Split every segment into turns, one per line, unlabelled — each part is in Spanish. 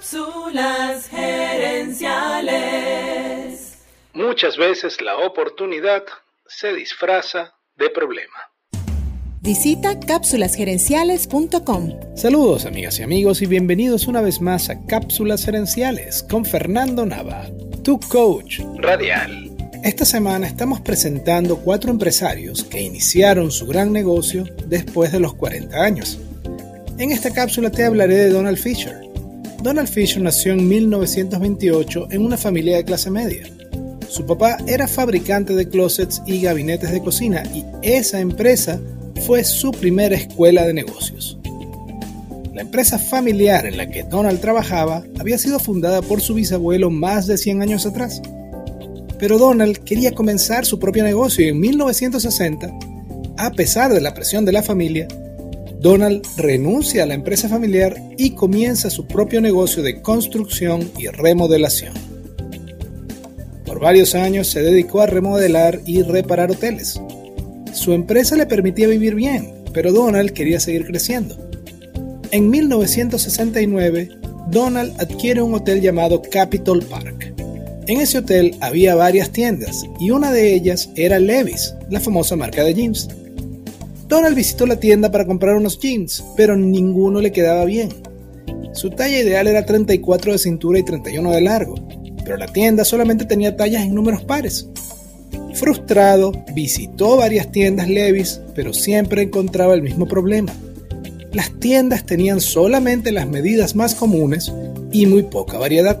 Cápsulas gerenciales.
Muchas veces la oportunidad se disfraza de problema.
Visita cápsulasgerenciales.com.
Saludos amigas y amigos y bienvenidos una vez más a Cápsulas Gerenciales con Fernando Nava, tu coach radial. Esta semana estamos presentando cuatro empresarios que iniciaron su gran negocio después de los 40 años. En esta cápsula te hablaré de Donald Fisher, Donald Fisher nació en 1928 en una familia de clase media. Su papá era fabricante de closets y gabinetes de cocina y esa empresa fue su primera escuela de negocios. La empresa familiar en la que Donald trabajaba había sido fundada por su bisabuelo más de 100 años atrás. Pero Donald quería comenzar su propio negocio y en 1960, a pesar de la presión de la familia, Donald renuncia a la empresa familiar y comienza su propio negocio de construcción y remodelación. Por varios años se dedicó a remodelar y reparar hoteles. Su empresa le permitía vivir bien, pero Donald quería seguir creciendo. En 1969, Donald adquiere un hotel llamado Capitol Park. En ese hotel había varias tiendas y una de ellas era Levi's, la famosa marca de jeans. Donald visitó la tienda para comprar unos jeans, pero ninguno le quedaba bien. Su talla ideal era 34 de cintura y 31 de largo, pero la tienda solamente tenía tallas en números pares. Frustrado, visitó varias tiendas Levis, pero siempre encontraba el mismo problema. Las tiendas tenían solamente las medidas más comunes y muy poca variedad.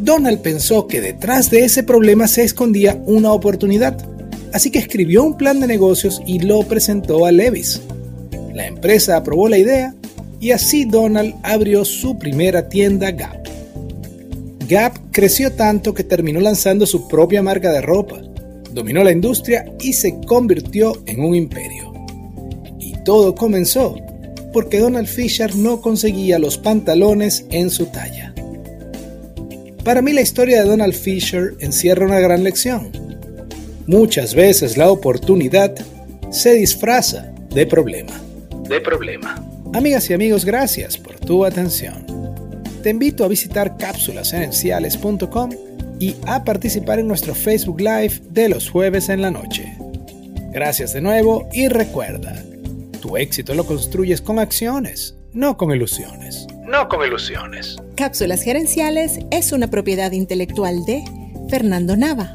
Donald pensó que detrás de ese problema se escondía una oportunidad así que escribió un plan de negocios y lo presentó a Levis. La empresa aprobó la idea y así Donald abrió su primera tienda Gap. Gap creció tanto que terminó lanzando su propia marca de ropa, dominó la industria y se convirtió en un imperio. Y todo comenzó porque Donald Fisher no conseguía los pantalones en su talla. Para mí la historia de Donald Fisher encierra una gran lección Muchas veces la oportunidad se disfraza de problema. De problema. Amigas y amigos, gracias por tu atención. Te invito a visitar cápsulasenenciales.com y a participar en nuestro Facebook Live de los jueves en la noche. Gracias de nuevo y recuerda, tu éxito lo construyes con acciones, no con ilusiones. No con ilusiones.
Cápsulas Gerenciales es una propiedad intelectual de Fernando Nava.